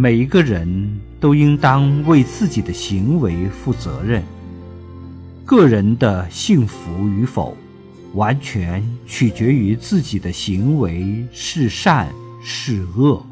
每一个人都应当为自己的行为负责任。个人的幸福与否完全取决于自己的行为是善是恶。